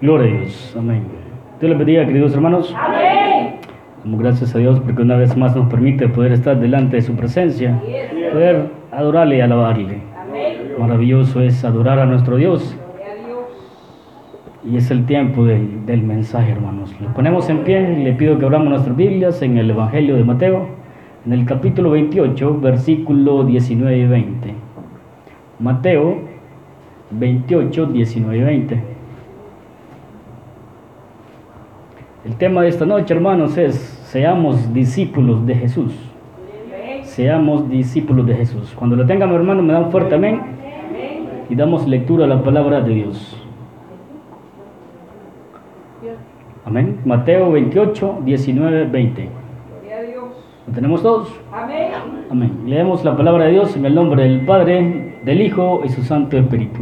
Gloria a Dios. Amén. Dios les bendiga, queridos hermanos. Amén. Damos gracias a Dios porque una vez más nos permite poder estar delante de su presencia, poder adorarle y alabarle. Amén. Maravilloso es adorar a nuestro Dios. Y es el tiempo del, del mensaje, hermanos. Nos ponemos en pie y le pido que abramos nuestras Biblias en el Evangelio de Mateo, en el capítulo 28, versículo 19 y 20. Mateo 28, 19 y 20. El tema de esta noche, hermanos, es seamos discípulos de Jesús. Seamos discípulos de Jesús. Cuando lo tengan, mi hermano, me dan fuerte amén y damos lectura a la palabra de Dios. Amén. Mateo 28, 19, 20. Gloria a Dios. ¿Lo tenemos todos? Amén. Amén. Leemos la palabra de Dios en el nombre del Padre, del Hijo y su Santo Espíritu.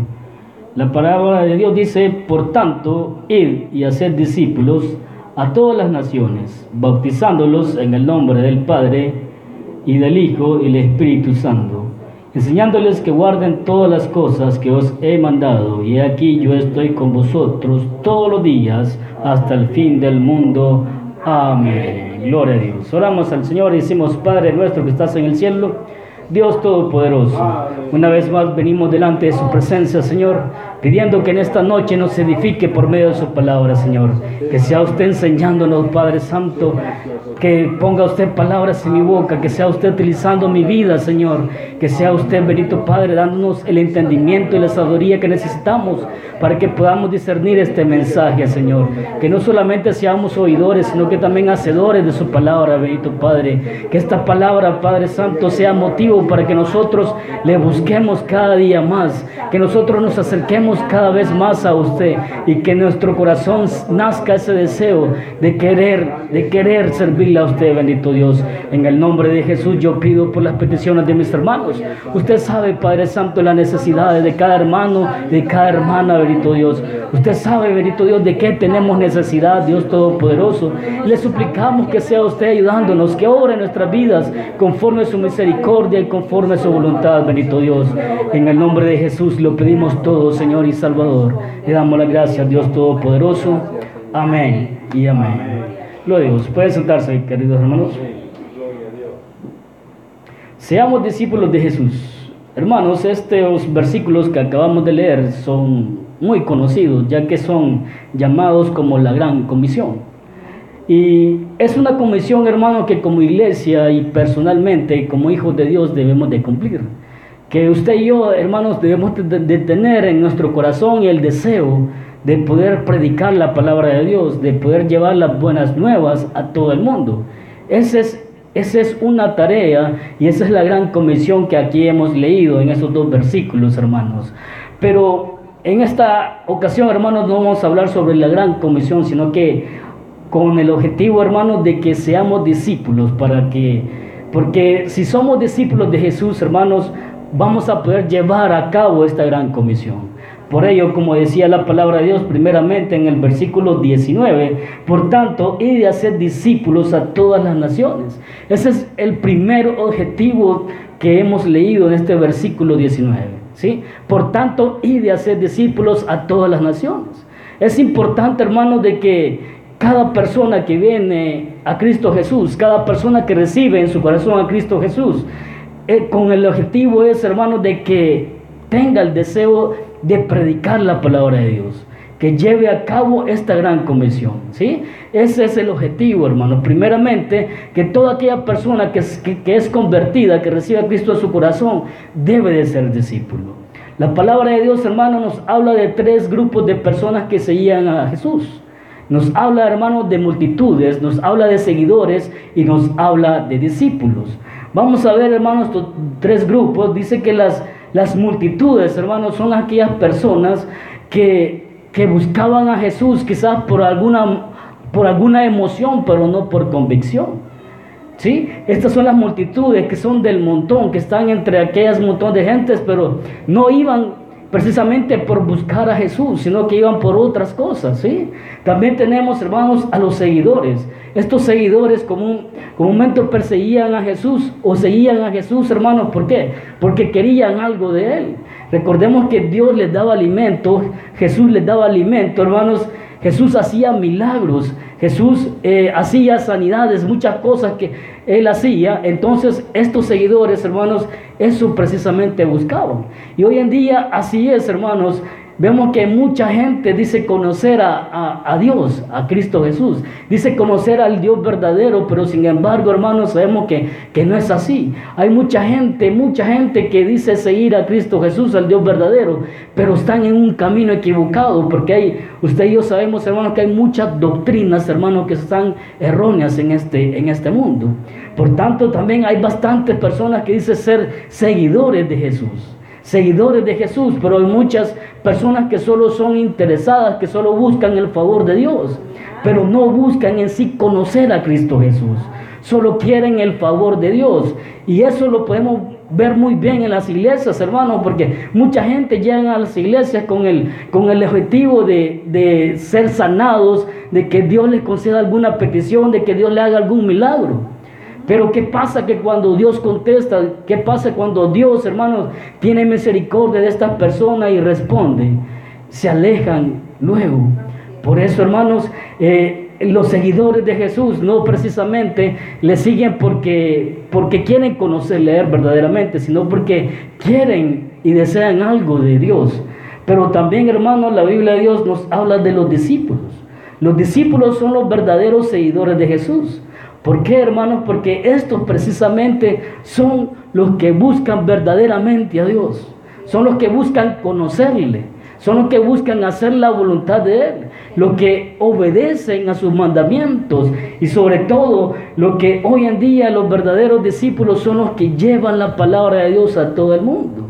La palabra de Dios dice, por tanto, id y haced discípulos a todas las naciones, bautizándolos en el nombre del Padre y del Hijo y del Espíritu Santo, enseñándoles que guarden todas las cosas que os he mandado, y aquí yo estoy con vosotros todos los días hasta el fin del mundo. Amén. Gloria a Dios. Oramos al Señor y decimos, Padre nuestro que estás en el cielo, Dios Todopoderoso, una vez más venimos delante de su presencia, Señor, pidiendo que en esta noche nos edifique por medio de su palabra, Señor. Que sea usted enseñándonos, Padre Santo, que ponga usted palabras en mi boca, que sea usted utilizando mi vida, Señor. Que sea usted, bendito Padre, dándonos el entendimiento y la sabiduría que necesitamos para que podamos discernir este mensaje, Señor. Que no solamente seamos oidores, sino que también hacedores de su palabra, bendito Padre. Que esta palabra, Padre Santo, sea motivo para que nosotros le busquemos cada día más. Que nosotros nos acerquemos cada vez más a usted y que en nuestro corazón nazca ese deseo de querer, de querer servirle a usted, bendito Dios. En el nombre de Jesús yo pido por las peticiones de mis hermanos. Usted sabe, Padre Santo, las necesidades de cada hermano, de cada hermana, bendito Dios. Usted sabe, bendito Dios, de qué tenemos necesidad, Dios Todopoderoso. Le suplicamos que sea usted ayudándonos, que obre nuestras vidas conforme a su misericordia y conforme a su voluntad, bendito Dios. En el nombre de Jesús lo pedimos todo, Señor y Salvador. Le damos las gracias, Dios Todopoderoso. Amén y amén. Lo digo, pueden sentarse, queridos hermanos. Seamos discípulos de Jesús. Hermanos, estos versículos que acabamos de leer son muy conocidos, ya que son llamados como la gran comisión. Y es una comisión, hermano, que como iglesia y personalmente, como hijos de Dios, debemos de cumplir. Que usted y yo, hermanos, debemos de, tener en nuestro corazón el deseo de poder predicar la palabra de Dios, de poder llevar las buenas nuevas a todo el mundo. Esa es, esa es una tarea y esa es la gran comisión que aquí hemos leído en esos dos versículos, hermanos. Pero en esta ocasión, hermanos, no vamos a hablar sobre la gran comisión, sino que con el objetivo, hermanos, de que seamos discípulos, para que, porque si somos discípulos de Jesús, hermanos, vamos a poder llevar a cabo esta gran comisión. Por ello, como decía la palabra de Dios primeramente en el versículo 19, por tanto, y de hacer discípulos a todas las naciones. Ese es el primer objetivo que hemos leído en este versículo 19. ¿sí? Por tanto, y de hacer discípulos a todas las naciones. Es importante, hermanos, de que cada persona que viene a Cristo Jesús, cada persona que recibe en su corazón a Cristo Jesús, eh, con el objetivo es, hermanos, de que tenga el deseo de predicar la palabra de Dios, que lleve a cabo esta gran comisión, ¿sí? Ese es el objetivo, hermanos. Primeramente, que toda aquella persona que es, convertida, que recibe a Cristo en su corazón, debe de ser discípulo. La palabra de Dios, hermanos, nos habla de tres grupos de personas que seguían a Jesús. Nos habla, hermanos, de multitudes, nos habla de seguidores y nos habla de discípulos. Vamos a ver, hermanos, tres grupos. Dice que las, las multitudes, hermanos, son aquellas personas que, que buscaban a Jesús quizás por alguna, por alguna emoción, pero no por convicción. ¿Sí? Estas son las multitudes que son del montón, que están entre aquellas montón de gentes, pero no iban precisamente por buscar a Jesús, sino que iban por otras cosas, ¿sí? También tenemos, hermanos, a los seguidores. Estos seguidores común, comúnmente perseguían a Jesús o seguían a Jesús, hermanos, ¿por qué? Porque querían algo de Él. Recordemos que Dios les daba alimento, Jesús les daba alimento, hermanos, Jesús hacía milagros, Jesús eh, hacía sanidades, muchas cosas que él hacía. Entonces estos seguidores, hermanos, eso precisamente buscaban. Y hoy en día así es, hermanos. Vemos que mucha gente dice conocer a, Dios, a Cristo Jesús. Dice conocer al Dios verdadero, pero sin embargo, hermanos, sabemos que, que no es así. Hay mucha gente, mucha gente que dice seguir a Cristo Jesús, al Dios verdadero, pero están en un camino equivocado, porque hay, usted y yo sabemos, hermanos, que hay muchas doctrinas, hermanos, que están erróneas en este, en este mundo. Por tanto, también hay bastantes personas que dicen ser seguidores de Jesús seguidores de Jesús, pero hay muchas personas que solo son interesadas, que solo buscan el favor de Dios, pero no buscan en sí conocer a Cristo Jesús. Solo quieren el favor de Dios. Y eso lo podemos ver muy bien en las iglesias, hermanos, porque mucha gente llega a las iglesias con el, con el objetivo de, de ser sanados, de que Dios les conceda alguna petición, de que Dios le haga algún milagro. Pero ¿qué pasa que cuando Dios contesta? ¿Qué pasa cuando Dios, hermanos, tiene misericordia de estas personas y responde? Se alejan luego. Por eso, hermanos, eh, los seguidores de Jesús no precisamente le siguen porque, porque quieren conocer, leer verdaderamente, sino porque quieren y desean algo de Dios. Pero también, hermanos, la Biblia de Dios nos habla de los discípulos. Los discípulos son los verdaderos seguidores de Jesús. ¿Por qué, hermanos? Porque estos precisamente son los que buscan verdaderamente a Dios. Son los que buscan conocerle. Son los que buscan hacer la voluntad de Él. Los que obedecen a sus mandamientos. Y sobre todo, lo que hoy en día los verdaderos discípulos son los que llevan la palabra de Dios a todo el mundo.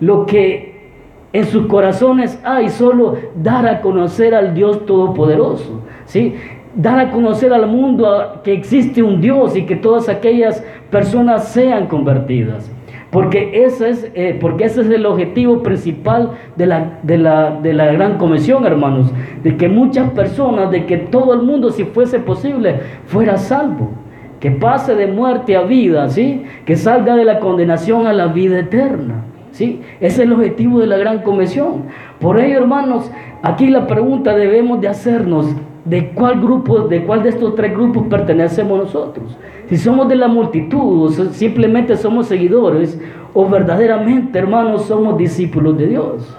Lo que en sus corazones hay solo dar a conocer al Dios Todopoderoso. ¿sí? Dar a conocer al mundo que existe un Dios y que todas aquellas personas sean convertidas. Porque ese es, eh, porque ese es el objetivo principal de la, de, la, de la gran comisión, hermanos. De que muchas personas, de que todo el mundo, si fuese posible, fuera salvo. Que pase de muerte a vida, ¿sí? Que salga de la condenación a la vida eterna. ¿Sí? Ese es el objetivo de la gran comisión. Por ello, hermanos, aquí la pregunta debemos de hacernos, de cuál grupo, de cuál de estos tres grupos pertenecemos nosotros. Si somos de la multitud, o simplemente somos seguidores, o verdaderamente, hermanos, somos discípulos de Dios.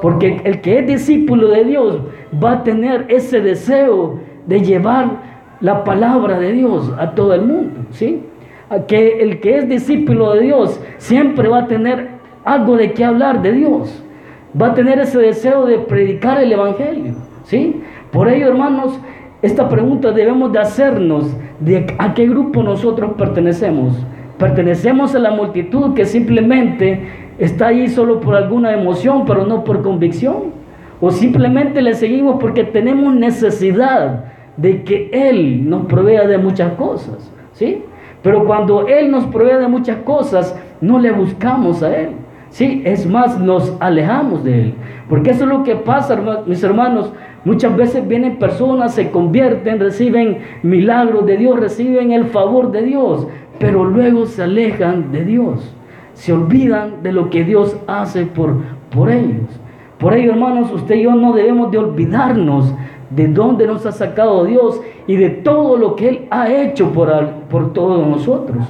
Porque el que es discípulo de Dios va a tener ese deseo de llevar la palabra de Dios a todo el mundo, ¿sí? Que el que es discípulo de Dios siempre va a tener algo de qué hablar de Dios. Va a tener ese deseo de predicar el evangelio, ¿sí? Por ello, hermanos, esta pregunta debemos de hacernos a qué grupo nosotros pertenecemos. Pertenecemos a la multitud que simplemente está ahí solo por alguna emoción, pero no por convicción. O simplemente le seguimos porque tenemos necesidad de que Él nos provea de muchas cosas. ¿sí? Pero cuando Él nos provee de muchas cosas, no le buscamos a Él. Sí, es más, nos alejamos de Él. Porque eso es lo que pasa, mis hermanos. Muchas veces vienen personas, se convierten, reciben milagros de Dios, reciben el favor de Dios, pero luego se alejan de Dios. Se olvidan de lo que Dios hace por, por ellos. Por ello, hermanos, usted y yo no debemos de olvidarnos de dónde nos ha sacado Dios y de todo lo que Él ha hecho por, por todos nosotros.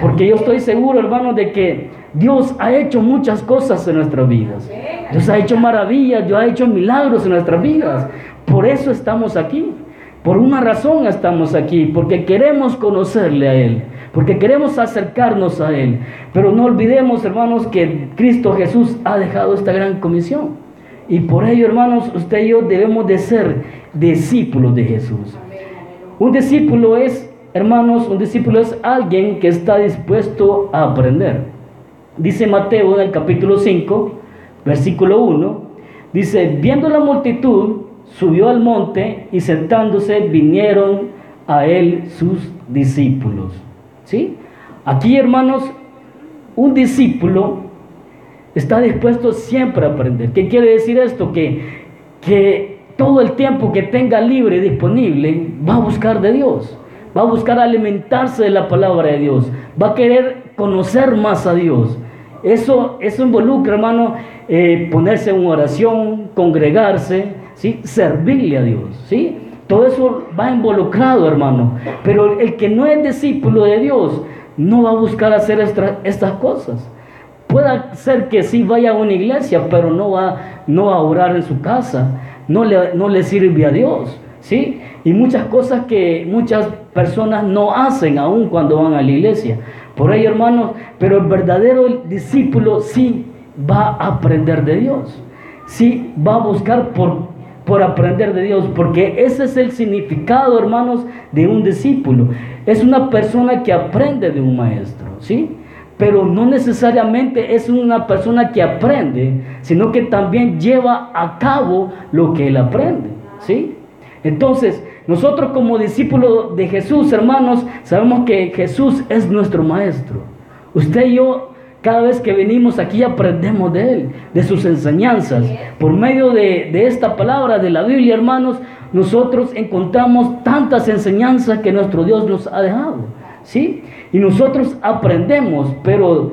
Porque yo estoy seguro, hermanos, de que Dios ha hecho muchas cosas en nuestras vidas. Dios ha hecho maravillas, Dios ha hecho milagros en nuestras vidas. Por eso estamos aquí. Por una razón estamos aquí, porque queremos conocerle a Él, porque queremos acercarnos a Él. Pero no olvidemos, hermanos, que Cristo Jesús ha dejado esta gran comisión. Y por ello, hermanos, usted y yo debemos de ser discípulos de Jesús. Un discípulo es, hermanos, un discípulo es alguien que está dispuesto a aprender. Dice Mateo en el capítulo 5, versículo 1, dice, viendo la multitud, subió al monte y sentándose vinieron a él sus discípulos. ¿Sí? Aquí, hermanos, un discípulo está dispuesto siempre a aprender. ¿Qué quiere decir esto? Que, que todo el tiempo que tenga libre disponible va a buscar de Dios, va a buscar alimentarse de la palabra de Dios, va a querer conocer más a Dios. Eso, eso involucra, hermano, eh, ponerse en oración, congregarse, ¿sí? Servirle a Dios, ¿sí? Todo eso va involucrado, hermano. Pero el que no es discípulo de Dios no va a buscar hacer estas cosas. Puede ser que sí vaya a una iglesia, pero no va, no va a orar en su casa, no le, no le sirve a Dios, ¿sí? Y muchas cosas que muchas personas no hacen aún cuando van a la iglesia. Por ello, hermanos, pero el verdadero discípulo sí va a aprender de Dios, sí va a buscar por, por aprender de Dios, porque ese es el significado, hermanos, de un discípulo. Es una persona que aprende de un maestro, ¿sí? pero no necesariamente es una persona que aprende, sino que también lleva a cabo lo que él aprende, ¿sí? Entonces, nosotros como discípulos de Jesús, hermanos, sabemos que Jesús es nuestro maestro. Usted y yo, cada vez que venimos aquí, aprendemos de Él, de sus enseñanzas. Por medio de, de esta palabra de la Biblia, hermanos, nosotros encontramos tantas enseñanzas que nuestro Dios nos ha dejado. ¿sí? Y nosotros aprendemos, pero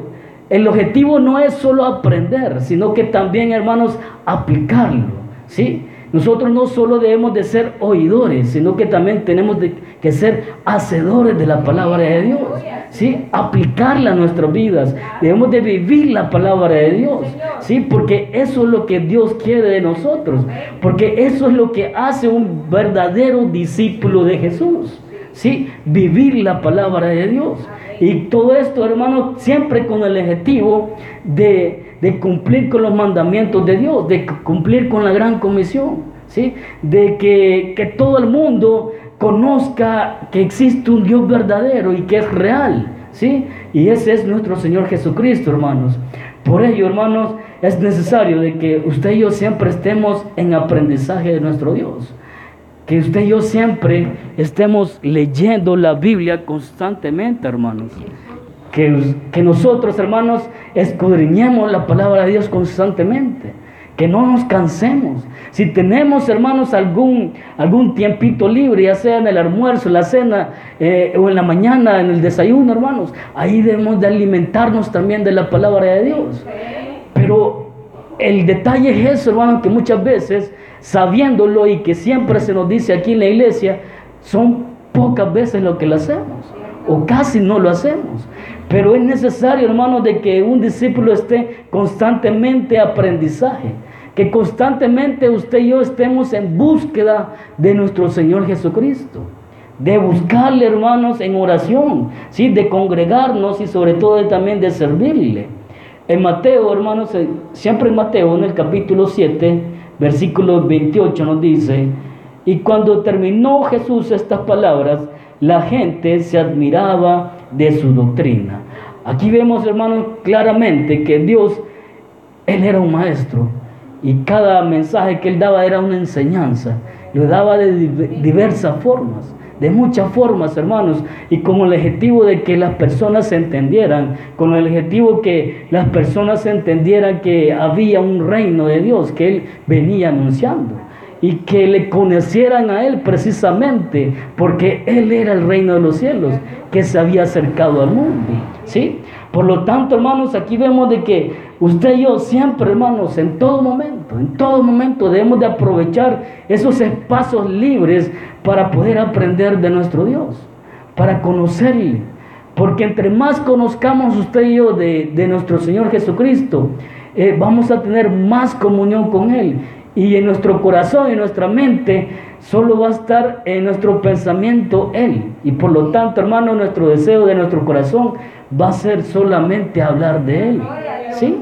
el objetivo no es solo aprender, sino que también, hermanos, aplicarlo, ¿sí? Nosotros no solo debemos de ser oidores, sino que también tenemos que ser hacedores de la palabra de Dios, ¿sí? Aplicarla a nuestras vidas. Debemos de vivir la palabra de Dios, ¿sí? Porque eso es lo que Dios quiere de nosotros, porque eso es lo que hace un verdadero discípulo de Jesús. ¿sí? Vivir la palabra de Dios. Y todo esto, hermano, siempre con el objetivo de, cumplir con los mandamientos de Dios, de cumplir con la gran comisión, ¿sí? De que, que todo el mundo conozca que existe un Dios verdadero y que es real, ¿sí? Y ese es nuestro Señor Jesucristo, hermanos. Por ello, hermanos, es necesario de que usted y yo siempre estemos en aprendizaje de nuestro Dios que usted y yo siempre estemos leyendo la Biblia constantemente, hermanos. Que, nosotros, hermanos, escudriñemos la palabra de Dios constantemente. Que no nos cansemos. Si tenemos, hermanos, algún, algún tiempito libre, ya sea en el almuerzo, en la cena eh, o en la mañana, en el desayuno, hermanos, ahí debemos de alimentarnos también de la palabra de Dios. Pero el detalle es eso, hermanos, que muchas veces sabiéndolo y que siempre se nos dice aquí en la iglesia, son pocas veces lo que lo hacemos, o casi no lo hacemos. Pero es necesario, hermanos, de que un discípulo esté constantemente aprendizaje, que constantemente usted y yo estemos en búsqueda de nuestro Señor Jesucristo, de buscarle, hermanos, en oración, ¿sí? de congregarnos y sobre todo también de servirle. En Mateo, hermanos, siempre en Mateo, en el capítulo 7, versículo 28 nos dice, y cuando terminó Jesús estas palabras, la gente se admiraba de su doctrina. Aquí vemos, hermanos, claramente que Dios, Él era un maestro y cada mensaje que Él daba era una enseñanza. Lo daba de diversas formas de muchas formas, hermanos, y con el objetivo de que las personas se entendieran, con el objetivo que las personas entendieran que había un reino de Dios que Él venía anunciando y que le conocieran a Él precisamente porque Él era el reino de los cielos que se había acercado al mundo. ¿sí? Por lo tanto, hermanos, aquí vemos de que usted y yo siempre, hermanos, en todo momento, en todo momento debemos de aprovechar esos espacios libres para poder aprender de nuestro Dios, para conocerle. Porque entre más conozcamos usted y yo de, nuestro Señor Jesucristo, eh, vamos a tener más comunión con Él. Y en nuestro corazón en nuestra mente solo va a estar en nuestro pensamiento Él. Y por lo tanto, hermano, nuestro deseo de nuestro corazón va a ser solamente hablar de Él. ¿Sí?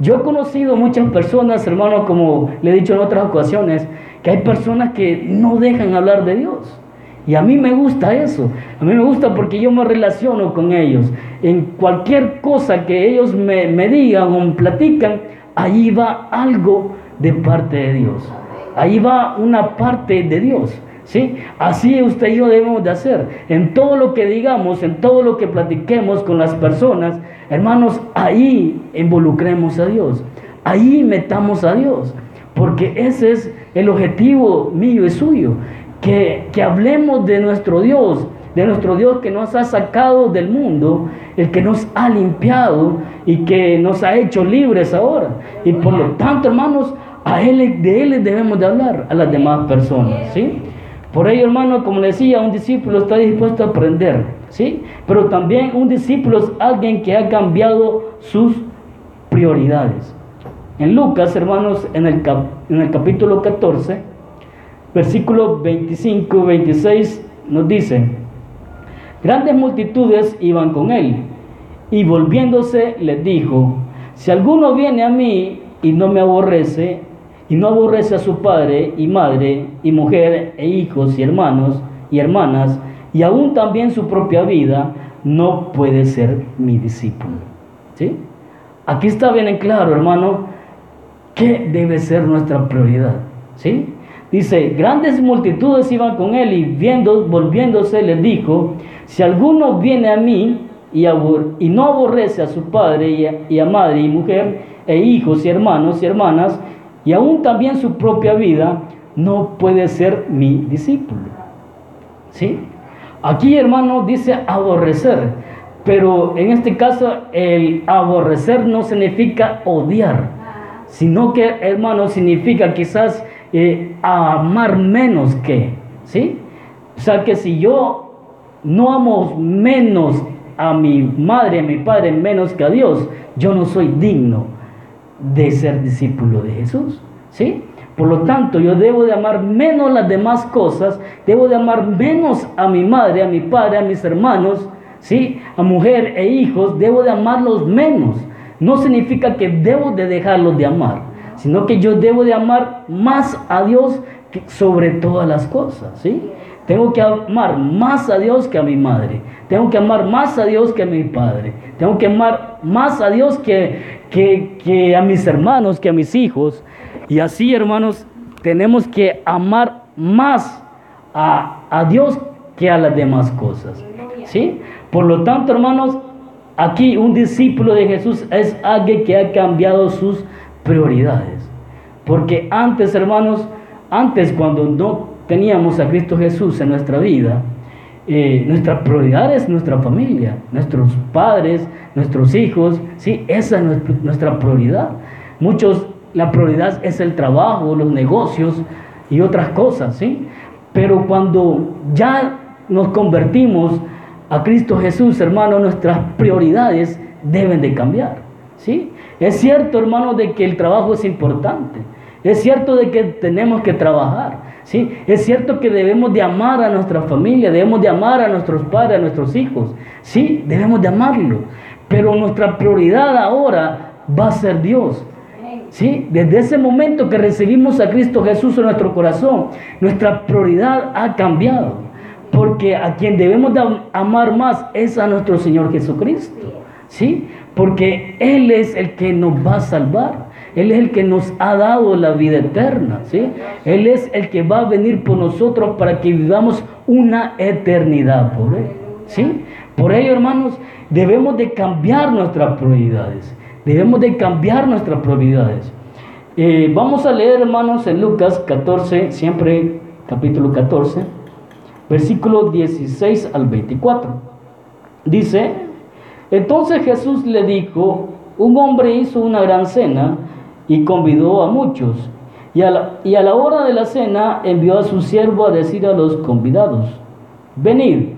Yo he conocido muchas personas, hermano, como le he dicho en otras ocasiones, que hay personas que no dejan hablar de Dios. Y a mí me gusta eso. A mí me gusta porque yo me relaciono con ellos. En cualquier cosa que ellos me, me digan o me platican, ahí va algo de parte de Dios. Ahí va una parte de Dios. ¿Sí? Así usted y yo debemos de hacer. En todo lo que digamos, en todo lo que platiquemos con las personas, hermanos, ahí involucremos a Dios. Ahí metamos a Dios. Porque ese es el objetivo mío y suyo. Que, que hablemos de nuestro Dios, de nuestro Dios que nos ha sacado del mundo, el que nos ha limpiado y que nos ha hecho libres ahora. Y por lo tanto, hermanos, a él, de él debemos de hablar a las demás personas, ¿sí? Por ello, hermano, como le decía, un discípulo está dispuesto a aprender, ¿sí? Pero también un discípulo es alguien que ha cambiado sus prioridades. En Lucas, hermanos, en el, en el capítulo 14, versículos 25 y 26, nos dice, grandes multitudes iban con él, y volviéndose les dijo, si alguno viene a mí y no me aborrece, y no aborrece a su padre y madre y mujer e hijos y hermanos y hermanas, y aún también su propia vida, no puede ser mi discípulo. ¿Sí? Aquí está bien en claro, hermano, qué debe ser nuestra prioridad. ¿Sí? Dice, grandes multitudes iban con él y viendo, volviéndose les dijo, si alguno viene a mí y, no aborrece a su padre y a, y a madre y mujer e hijos y hermanos y hermanas, y aún también su propia vida, no puede ser mi discípulo. ¿Sí? Aquí, hermano, dice aborrecer, pero en este caso el aborrecer no significa odiar, sino que, hermano, significa quizás eh, amar menos que, ¿sí? O sea que si yo no amo menos a mi madre, a mi padre, menos que a Dios, yo no soy digno de ser discípulo de Jesús. ¿Sí? Por lo tanto, yo debo de amar menos las demás cosas, debo de amar menos a mi madre, a mi padre, a mis hermanos, ¿sí? A mujer e hijos, debo de amarlos menos. No significa que debo de dejarlos de amar, sino que yo debo de amar más a Dios sobre todas las cosas, ¿sí? Tengo que amar más a Dios que a mi madre. Tengo que amar más a Dios que a mi padre. Tengo que amar más a Dios que, que, a mis hermanos, que a mis hijos. Y así, hermanos, tenemos que amar más a, a Dios que a las demás cosas. ¿Sí? Por lo tanto, hermanos, aquí un discípulo de Jesús es alguien que ha cambiado sus prioridades. Porque antes, hermanos, antes cuando no teníamos a Cristo Jesús en nuestra vida, eh, nuestra prioridad es nuestra familia, nuestros padres, nuestros hijos, sí, esa es nuestra prioridad. Muchos, la prioridad es el trabajo, los negocios y otras cosas, sí. Pero cuando ya nos convertimos a Cristo Jesús, hermano, nuestras prioridades deben de cambiar, sí. Es cierto, hermano, de que el trabajo es importante. Es cierto de que tenemos que trabajar. ¿Sí? Es cierto que debemos de amar a nuestra familia, debemos de amar a nuestros padres, a nuestros hijos. Sí, debemos de amarlo. Pero nuestra prioridad ahora va a ser Dios. ¿Sí? Desde ese momento que recibimos a Cristo Jesús en nuestro corazón, nuestra prioridad ha cambiado. Porque a quien debemos de amar más es a nuestro Señor Jesucristo. ¿Sí? Porque Él es el que nos va a salvar. Él es el que nos ha dado la vida eterna, ¿sí? Él es el que va a venir por nosotros para que vivamos una eternidad por Él, ¿sí? Por ello, hermanos, debemos de cambiar nuestras prioridades. Debemos de cambiar nuestras prioridades. Eh, vamos a leer, hermanos, en Lucas 14, siempre capítulo 14, versículo 16 al 24. Dice, entonces Jesús le dijo, un hombre hizo una gran cena y convidó a muchos. Y a, la, y a la hora de la cena envió a su siervo a decir a los convidados, venid,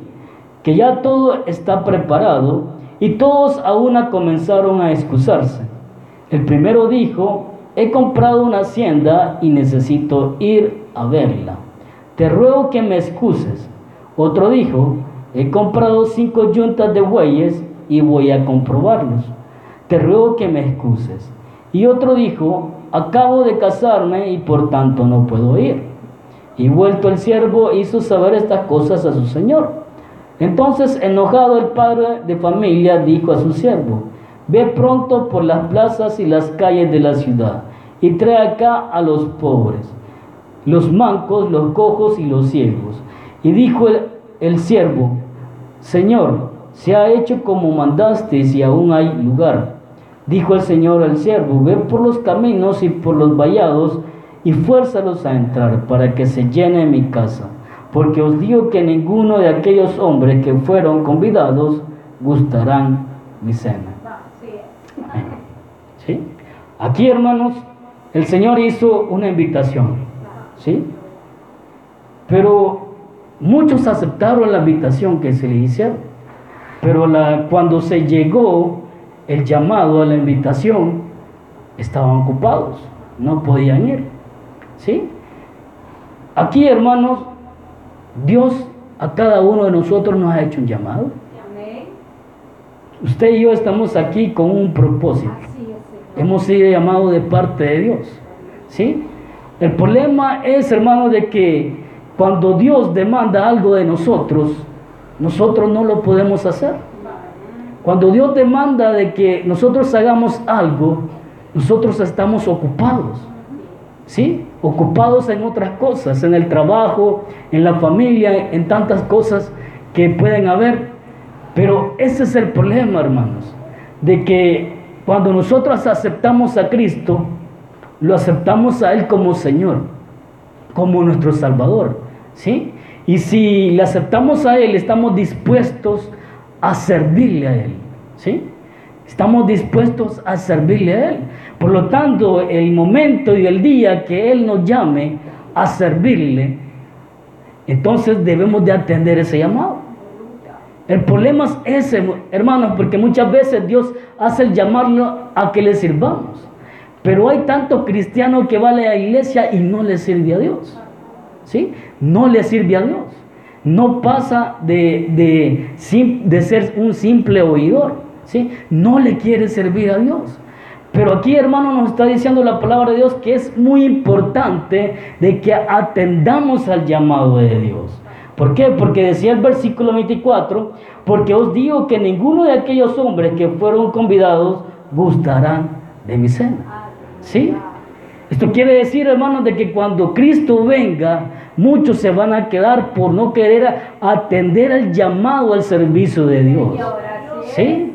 que ya todo está preparado, y todos a una comenzaron a excusarse. El primero dijo, he comprado una hacienda y necesito ir a verla. Te ruego que me excuses. Otro dijo, he comprado cinco yuntas de bueyes y voy a comprobarlos. Te ruego que me excuses. Y otro dijo, acabo de casarme y por tanto no puedo ir. Y vuelto el siervo hizo saber estas cosas a su señor. Entonces, enojado el padre de familia dijo a su siervo, ve pronto por las plazas y las calles de la ciudad y trae acá a los pobres, los mancos, los cojos y los ciegos. Y dijo el, siervo, Señor, se ha hecho como mandaste y aún hay lugar. Dijo el Señor al siervo, ve por los caminos y por los vallados y fuérzalos a entrar para que se llene mi casa. Porque os digo que ninguno de aquellos hombres que fueron convidados gustarán mi cena. ¿Sí? Aquí, hermanos, el Señor hizo una invitación, ¿sí? Pero muchos aceptaron la invitación que se les hicieron. Pero la, cuando se llegó el llamado a la invitación, estaban ocupados, no podían ir. ¿Sí? Aquí, hermanos, Dios a cada uno de nosotros nos ha hecho un llamado. Usted y yo estamos aquí con un propósito. Hemos sido llamados de parte de Dios. ¿Sí? El problema es, hermano, de que cuando Dios demanda algo de nosotros, nosotros no lo podemos hacer. Cuando Dios demanda de que nosotros hagamos algo, nosotros estamos ocupados. ¿Sí? Ocupados en otras cosas, en el trabajo, en la familia, en tantas cosas que pueden haber. Pero ese es el problema, hermanos, de que cuando nosotros aceptamos a Cristo, lo aceptamos a Él como Señor, como nuestro Salvador, ¿sí? Y si le aceptamos a Él, estamos dispuestos a servirle a Él, ¿sí? Estamos dispuestos a servirle a Él. Por lo tanto, el momento y el día que Él nos llame a servirle, entonces debemos de atender ese llamado. El problema es ese, hermanos, porque muchas veces Dios hace el llamarlo a que le sirvamos. Pero hay tantos cristianos que van a la iglesia y no le sirve a Dios. ¿Sí? No le sirve a Dios. No pasa de, de, ser un simple oidor. ¿Sí? No le quiere servir a Dios. Pero aquí, hermano, nos está diciendo la palabra de Dios que es muy importante de que atendamos al llamado de Dios. ¿Por qué? Porque decía el versículo 24, porque os digo que ninguno de aquellos hombres que fueron convidados gustarán de mi cena. ¿Sí? Esto quiere decir, hermanos, de que cuando Cristo venga, muchos se van a quedar por no querer atender al llamado al servicio de Dios. Sí.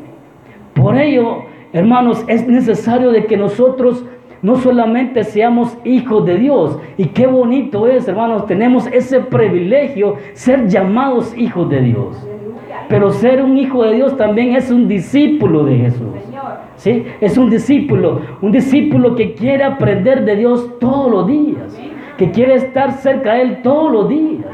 Por ello, hermanos, es necesario de que nosotros no solamente seamos hijos de Dios, y qué bonito es, hermanos, tenemos ese privilegio, ser llamados hijos de Dios. Pero ser un hijo de Dios también es un discípulo de Jesús. ¿Sí? Es un discípulo, un discípulo que quiere aprender de Dios todos los días, quiere estar cerca de Él todos los días.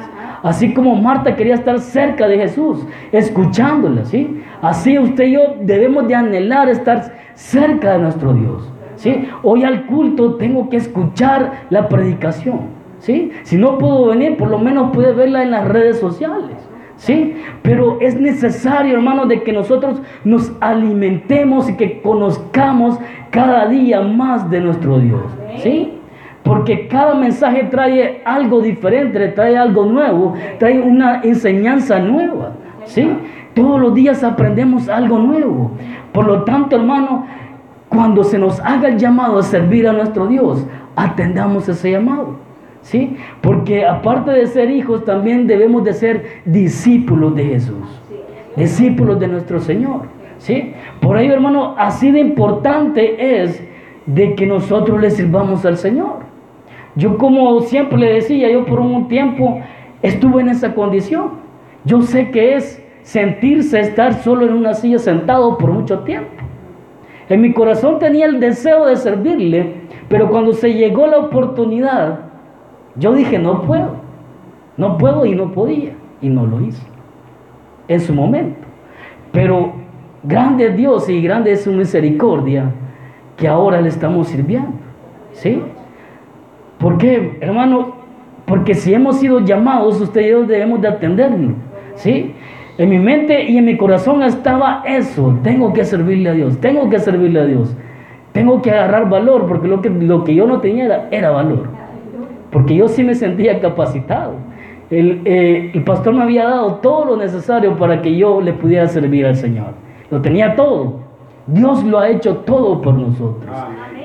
Así como Marta quería estar cerca de Jesús, escuchándole, ¿sí? Así usted y yo debemos de anhelar estar cerca de nuestro Dios, ¿sí? Hoy al culto tengo que escuchar la predicación, ¿sí? Si no puedo venir, por lo menos puede verla en las redes sociales. ¿Sí? Pero es necesario, hermanos, de que nosotros nos alimentemos y que conozcamos cada día más de nuestro Dios. ¿Sí? Porque cada mensaje trae algo diferente, trae algo nuevo, trae una enseñanza nueva. ¿Sí? Todos los días aprendemos algo nuevo. Por lo tanto, hermano, cuando se nos haga el llamado a servir a nuestro Dios, atendamos ese llamado. ¿Sí? Porque aparte de ser hijos, también debemos de ser discípulos de Jesús. Discípulos de nuestro Señor. ¿Sí? Por ello, hermano, así de importante es de que nosotros le sirvamos al Señor. Yo como siempre le decía, yo por un tiempo estuve en esa condición. Yo sé que es sentirse estar solo en una silla sentado por mucho tiempo. En mi corazón tenía el deseo de servirle, pero cuando se llegó la oportunidad, yo dije, no puedo, no puedo y no podía, y no lo hice en su momento. Pero grande es Dios y grande es su misericordia que ahora le estamos sirviendo. ¿Sí? ¿Por qué, hermano? Porque si hemos sido llamados, usted y yo debemos de atenderlo. ¿Sí? En mi mente y en mi corazón estaba eso. Tengo que servirle a Dios. Tengo que servirle a Dios. Tengo que agarrar valor porque lo que, lo que yo no tenía era, era valor. Porque yo sí me sentía capacitado. El, eh, el pastor me había dado todo lo necesario para que yo le pudiera servir al Señor. Lo tenía todo. Dios lo ha hecho todo por nosotros.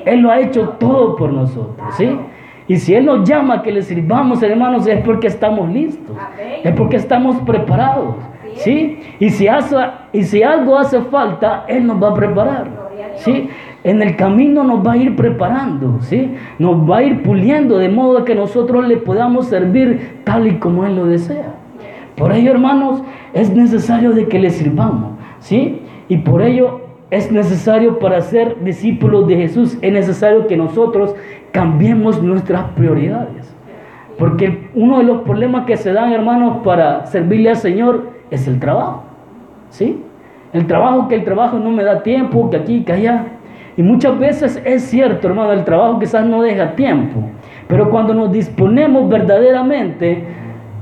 Él lo ha hecho todo por nosotros. ¿sí? Y si Él nos llama a que le sirvamos, hermanos, es porque estamos listos. Es porque estamos preparados. ¿sí? Y, si hace, y si algo hace falta, Él nos va a preparar. ¿sí? En el camino nos va a ir preparando, ¿sí? Nos va a ir puliendo de modo que nosotros le podamos servir tal y como Él lo desea. Por ello, hermanos, es necesario de que le sirvamos, ¿sí? Y por ello es necesario para ser discípulos de Jesús, es necesario que nosotros cambiemos nuestras prioridades. Porque uno de los problemas que se dan, hermanos, para servirle al Señor es el trabajo. ¿Sí? El trabajo, que el trabajo no me da tiempo, que aquí, que allá. Y muchas veces es cierto, hermano, el trabajo quizás no deja tiempo. Pero cuando nos disponemos verdaderamente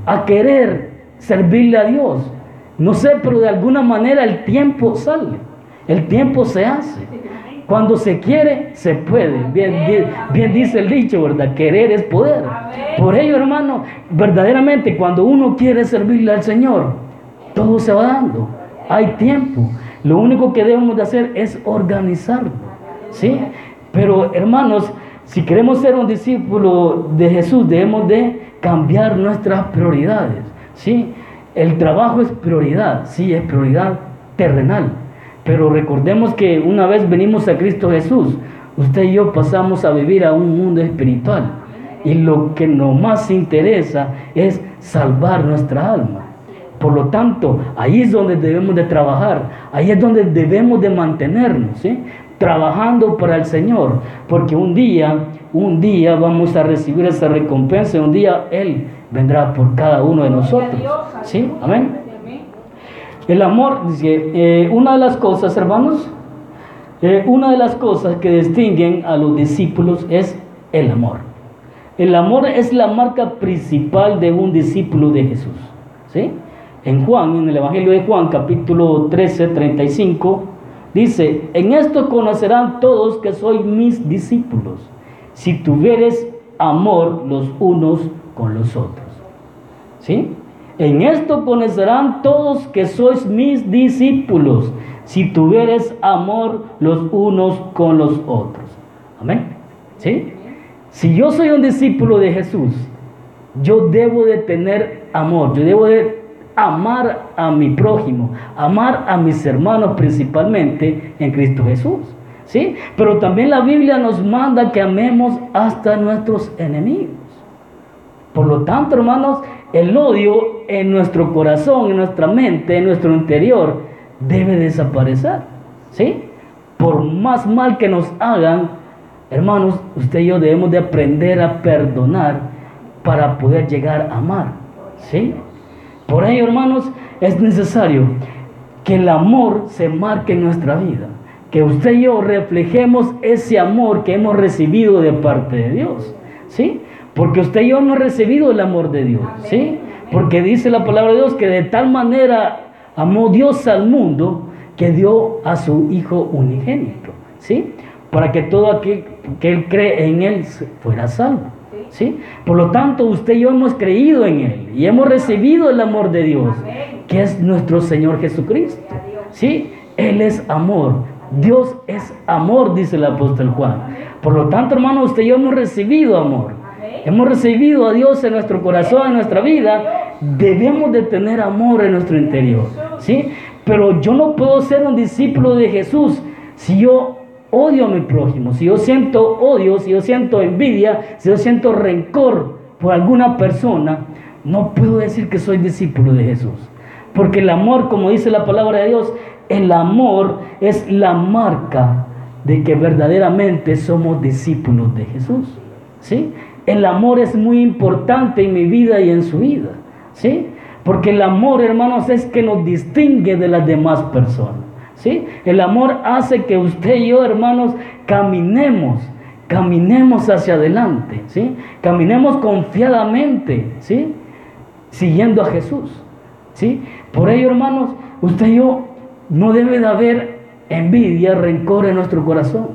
a querer servirle a Dios, no sé, pero de alguna manera el tiempo sale, el tiempo se hace. Cuando se quiere, se puede. Bien, dice el dicho, ¿verdad? Querer es poder. Por ello, hermano, verdaderamente cuando uno quiere servirle al Señor, todo se va dando. Hay tiempo. Lo único que debemos de hacer es organizarlo. ¿Sí? Pero, hermanos, si queremos ser un discípulo de Jesús, debemos de cambiar nuestras prioridades. ¿Sí? El trabajo es prioridad, sí, es prioridad terrenal. Pero recordemos que una vez venimos a Cristo Jesús, usted y yo pasamos a vivir a un mundo espiritual. Y lo que nos más interesa es salvar nuestra alma. Por lo tanto, ahí es donde debemos de trabajar, ahí es donde debemos de mantenernos, ¿sí? trabajando para el Señor, porque un día, un día vamos a recibir esa recompensa, un día Él vendrá por cada uno de nosotros. ¿Sí? Amén. El amor, dice, eh, una de las cosas, hermanos, eh, una de las cosas que distinguen a los discípulos es el amor. El amor es la marca principal de un discípulo de Jesús. ¿Sí? En Juan, en el Evangelio de Juan, capítulo 13, 35, dice, en esto conocerán todos que sois mis discípulos, si tuvieres amor los unos con los otros. ¿Sí? En esto conocerán todos que sois mis discípulos, si tuvieres amor los unos con los otros. Amén. ¿Sí? Si yo soy un discípulo de Jesús, yo debo de tener amor, yo debo de amar a mi prójimo, amar a mis hermanos principalmente en Cristo Jesús. ¿Sí? Pero también la Biblia nos manda que amemos hasta nuestros enemigos. Por lo tanto, hermanos, el odio en nuestro corazón, en nuestra mente, en nuestro interior, debe desaparecer. ¿Sí? Por más mal que nos hagan, hermanos, usted y yo debemos de aprender a perdonar para poder llegar a amar. ¿Sí? Por ello, hermanos, es necesario que el amor se marque en nuestra vida. Que usted y yo reflejemos ese amor que hemos recibido de parte de Dios. ¿Sí? Porque usted y yo no hemos recibido el amor de Dios, ¿sí? Porque dice la palabra de Dios que de tal manera amó Dios al mundo que dio a su Hijo unigénito, ¿sí? Para que todo aquel que Él cree en Él fuera salvo, ¿sí? Por lo tanto, usted y yo hemos creído en Él y hemos recibido el amor de Dios, que es nuestro Señor Jesucristo, ¿sí? Él es amor, Dios es amor, dice el apóstol Juan. Por lo tanto, hermano, usted y yo hemos recibido amor hemos recibido a Dios en nuestro corazón, en nuestra vida, debemos de tener amor en nuestro interior. ¿sí? Pero yo no puedo ser un discípulo de Jesús si yo odio a mi prójimo, si yo siento odio, si yo siento envidia, si yo siento rencor por alguna persona, no puedo decir que soy discípulo de Jesús. Porque el amor, como dice la palabra de Dios, el amor es la marca de que verdaderamente somos discípulos de Jesús. ¿Sí? El amor es muy importante en mi vida y en su vida. ¿Sí? Porque el amor, hermanos, es que nos distingue de las demás personas. ¿Sí? El amor hace que usted y yo, hermanos, caminemos, caminemos hacia adelante, ¿sí? Caminemos confiadamente, ¿sí? Siguiendo a Jesús, ¿sí? Por ello, hermanos, usted y yo no debe de haber envidia, rencor en nuestro corazón,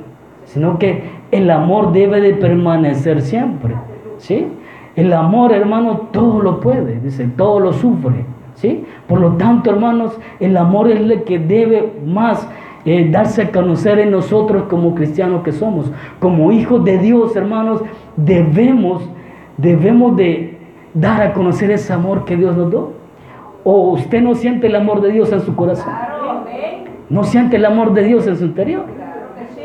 sino que el amor debe de permanecer siempre. ¿Sí? El amor, hermano, todo lo puede, dice, todo lo sufre. ¿Sí? Por lo tanto, hermanos, el amor es el que debe más eh, darse a conocer en nosotros como cristianos que somos. Como hijos de Dios, hermanos, debemos, debemos de dar a conocer ese amor que Dios nos dio. ¿O usted no siente el amor de Dios en su corazón? ¿No siente el amor de Dios en su interior?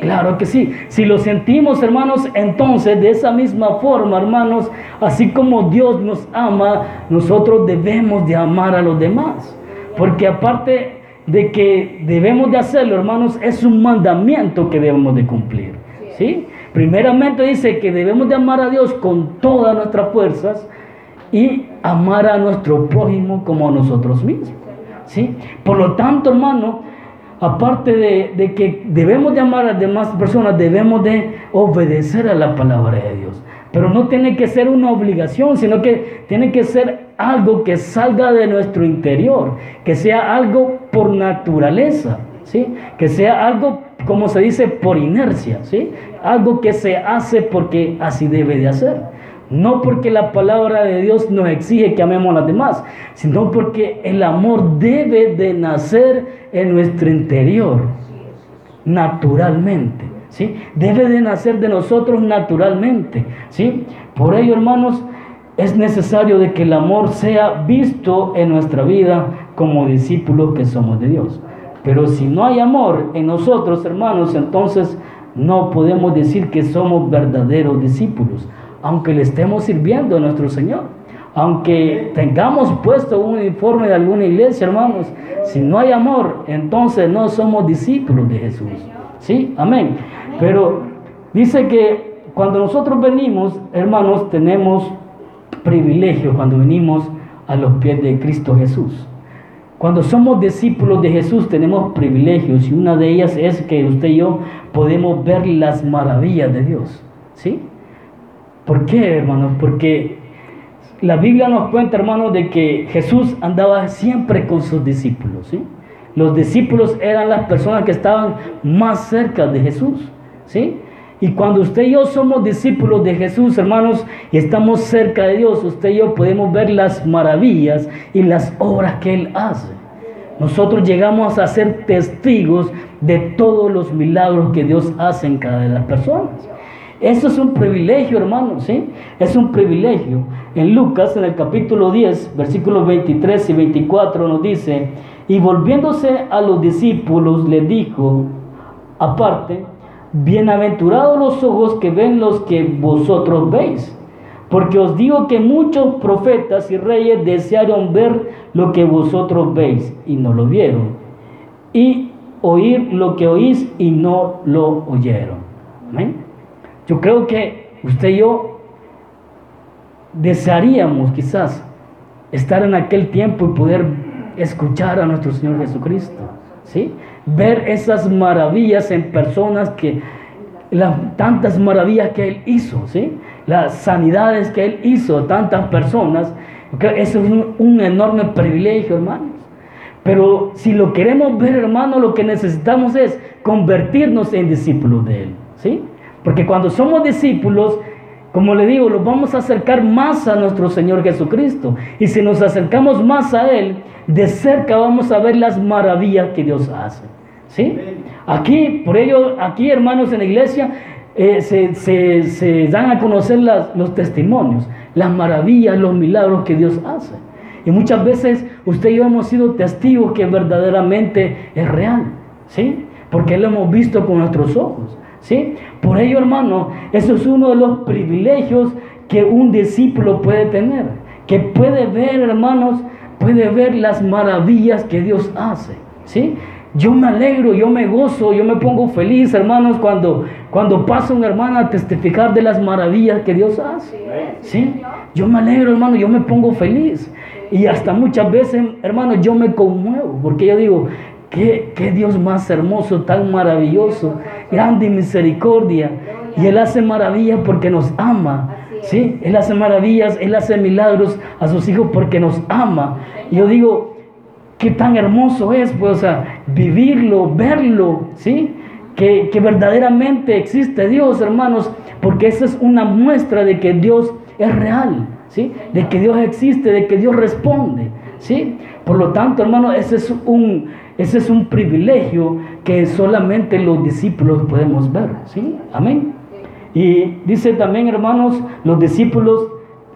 Claro que sí. Si lo sentimos, hermanos, entonces de esa misma forma, hermanos, así como Dios nos ama, nosotros debemos de amar a los demás. Porque aparte de que debemos de hacerlo, hermanos, es un mandamiento que debemos de cumplir. ¿Sí? Primeramente dice que debemos de amar a Dios con todas nuestras fuerzas y amar a nuestro prójimo como a nosotros mismos. ¿sí? Por lo tanto, hermano, aparte de, que debemos de amar a las demás personas, debemos de obedecer a la palabra de Dios. Pero no tiene que ser una obligación, sino que tiene que ser algo que salga de nuestro interior, que sea algo por naturaleza, ¿sí? Que sea algo, como se dice, por inercia, ¿sí? Algo que se hace porque así debe de hacer. No porque la palabra de Dios nos exige que amemos a las demás, sino porque el amor debe de nacer en nuestro interior, naturalmente. ¿sí? Debe de nacer de nosotros naturalmente, ¿sí? Por ello, hermanos, es necesario de que el amor sea visto en nuestra vida como discípulos que somos de Dios. Pero si no hay amor en nosotros, hermanos, entonces no podemos decir que somos verdaderos discípulos, aunque le estemos sirviendo a nuestro Señor. Aunque tengamos puesto un uniforme de alguna iglesia, hermanos, si no hay amor, entonces no somos discípulos de Jesús. ¿Sí? Amén. Pero dice que cuando nosotros venimos, hermanos, tenemos privilegio cuando venimos a los pies de Cristo Jesús. Cuando somos discípulos de Jesús tenemos privilegios y una de ellas es que usted y yo podemos ver las maravillas de Dios. ¿Sí? ¿Por qué, hermanos? Porque la Biblia nos cuenta, hermanos, de que Jesús andaba siempre con sus discípulos. ¿sí? Los discípulos eran las personas que estaban más cerca de Jesús. ¿sí? Y cuando usted y yo somos discípulos de Jesús, hermanos, y estamos cerca de Dios, usted y yo podemos ver las maravillas y las obras que Él hace. Nosotros llegamos a ser testigos de todos los milagros que Dios hace en cada de las personas. Eso es un privilegio, hermanos, ¿sí? Es un privilegio. En Lucas, en el capítulo 10, versículos 23 y 24, nos dice, y volviéndose a los discípulos, le dijo, aparte, Bienaventurados los ojos que ven los que vosotros veis. Porque os digo que muchos profetas y reyes desearon ver lo que vosotros veis y no lo vieron. Y oír lo que oís y no lo oyeron. Amén. Yo creo que usted y yo desearíamos quizás estar en aquel tiempo y poder escuchar a nuestro Señor Jesucristo. ¿Sí? ver esas maravillas en personas que, las tantas maravillas que Él hizo, ¿sí? las sanidades que Él hizo, tantas personas, eso es un, un enorme privilegio, hermanos. Pero si lo queremos ver, hermano, lo que necesitamos es convertirnos en discípulos de Él, ¿sí? Porque cuando somos discípulos, como le digo, nos vamos a acercar más a nuestro Señor Jesucristo. Y si nos acercamos más a Él, de cerca vamos a ver las maravillas que Dios hace. ¿Sí? Aquí, por ello, aquí hermanos en la iglesia, eh, se, dan a conocer los testimonios, las maravillas, los milagros que Dios hace. Y muchas veces usted y yo hemos sido testigos que verdaderamente es real, ¿sí? Porque lo hemos visto con nuestros ojos, ¿sí? Por ello, hermano, eso es uno de los privilegios que un discípulo puede tener, que puede ver, hermanos, puede ver las maravillas que Dios hace, ¿sí? Yo me alegro, yo me gozo, yo me pongo feliz, hermanos, cuando, cuando pasa una hermana a testificar de las maravillas que Dios hace. ¿Sí? Yo me alegro, hermano, yo me pongo feliz. Y hasta muchas veces, hermanos, yo me conmuevo, porque yo digo, qué, Dios más hermoso, tan maravilloso, grande misericordia. Y Él hace maravillas porque nos ama. ¿Sí? Él hace maravillas, Él hace milagros a sus hijos porque nos ama. Yo digo, qué tan hermoso es, pues, o sea, vivirlo, verlo, ¿sí? Que, que, verdaderamente existe Dios, hermanos, porque esa es una muestra de que Dios es real, ¿sí? De que Dios existe, de que Dios responde, ¿sí? Por lo tanto, hermanos, ese es un, ese es un privilegio que solamente los discípulos podemos ver, ¿sí? Amén. Y dice también, hermanos, los discípulos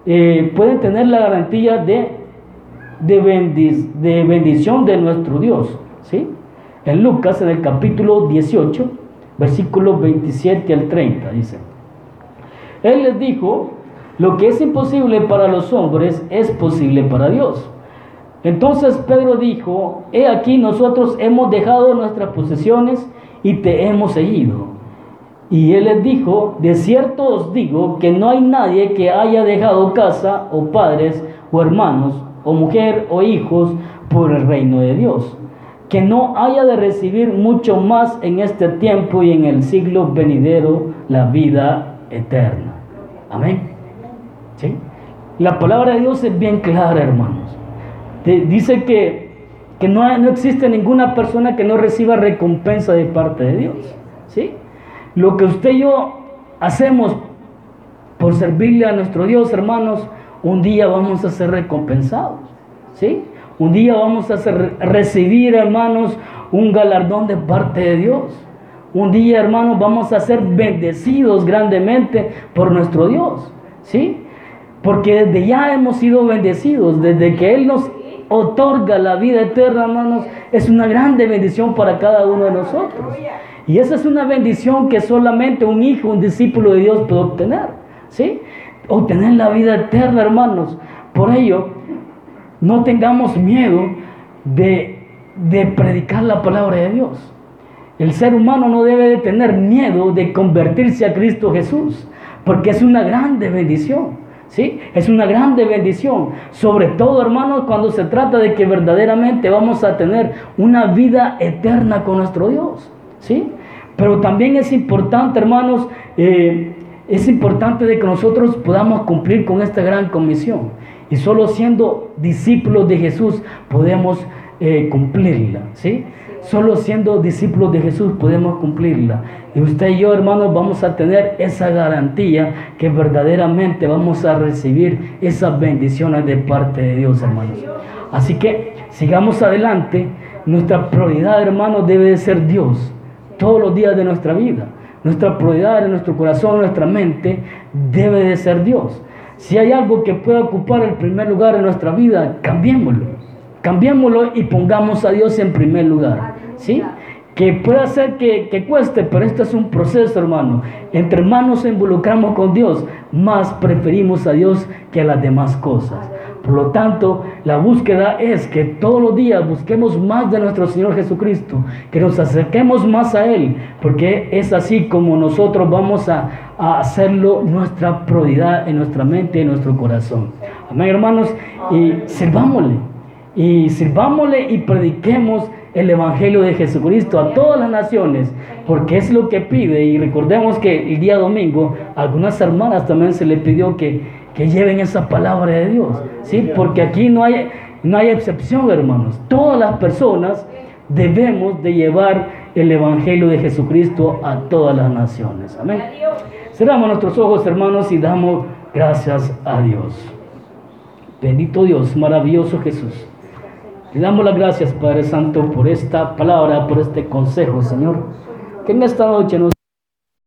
eh, pueden tener la garantía de de, de bendición de nuestro Dios. ¿sí? En Lucas, en el capítulo 18, versículos 27 al 30, dice. Él les dijo, lo que es imposible para los hombres es posible para Dios. Entonces Pedro dijo, he aquí nosotros hemos dejado nuestras posesiones y te hemos seguido. Y él les dijo, de cierto os digo que no hay nadie que haya dejado casa o padres o hermanos o mujer o hijos por el reino de Dios, que no haya de recibir mucho más en este tiempo y en el siglo venidero la vida eterna. Amén. ¿Sí? La palabra de Dios es bien clara, hermanos. Dice que, que no, no existe ninguna persona que no reciba recompensa de parte de Dios. ¿Sí? Lo que usted y yo hacemos por servirle a nuestro Dios, hermanos, un día vamos a ser recompensados. ¿Sí? Un día vamos a recibir, hermanos, un galardón de parte de Dios. Un día, hermanos, vamos a ser bendecidos grandemente por nuestro Dios. ¿Sí? Porque desde ya hemos sido bendecidos, desde que Él nos otorga la vida eterna, hermanos, es una grande bendición para cada uno de nosotros. Y esa es una bendición que solamente un hijo, un discípulo de Dios puede obtener. ¿Sí? Obtener la vida eterna, hermanos. Por ello, no tengamos miedo de, de predicar la palabra de Dios. El ser humano no debe de tener miedo de convertirse a Cristo Jesús, porque es una grande bendición. ¿Sí? Es una grande bendición. Sobre todo, hermanos, cuando se trata de que verdaderamente vamos a tener una vida eterna con nuestro Dios. ¿Sí? Pero también es importante, hermanos, eh, es importante de que nosotros podamos cumplir con esta gran comisión. Y solo siendo discípulos de Jesús podemos eh, cumplirla, ¿sí? Solo siendo discípulos de Jesús podemos cumplirla. Y usted y yo, hermanos, vamos a tener esa garantía que verdaderamente vamos a recibir esas bendiciones de parte de Dios, hermanos. Así que sigamos adelante. Nuestra prioridad, hermanos, debe de ser Dios todos los días de nuestra vida. Nuestra prioridad en nuestro corazón, nuestra mente, debe de ser Dios. Si hay algo que pueda ocupar el primer lugar en nuestra vida, cambiémoslo. Cambiémoslo y pongamos a Dios en primer lugar. ¿Sí? Que pueda ser que, que cueste, pero esto es un proceso, hermano. Entre más nos involucramos con Dios, más preferimos a Dios que a las demás cosas. Por lo tanto, la búsqueda es que todos los días busquemos más de nuestro Señor Jesucristo, que nos acerquemos más a Él, porque es así como nosotros vamos a, hacerlo nuestra prioridad en nuestra mente y en nuestro corazón. Amén, hermanos, y sirvámosle, y sirvámosle y prediquemos el Evangelio de Jesucristo a todas las naciones, porque es lo que pide. Y recordemos que el día domingo, algunas hermanas también se le pidió que que lleven esa palabra de Dios, ¿sí? Porque aquí no hay, no hay excepción, hermanos. Todas las personas debemos de llevar el Evangelio de Jesucristo a todas las naciones. Amén. Cerramos nuestros ojos, hermanos, y damos gracias a Dios. Bendito Dios, maravilloso Jesús. Le damos las gracias, Padre Santo, por esta palabra, por este consejo, Señor. Que en esta noche nos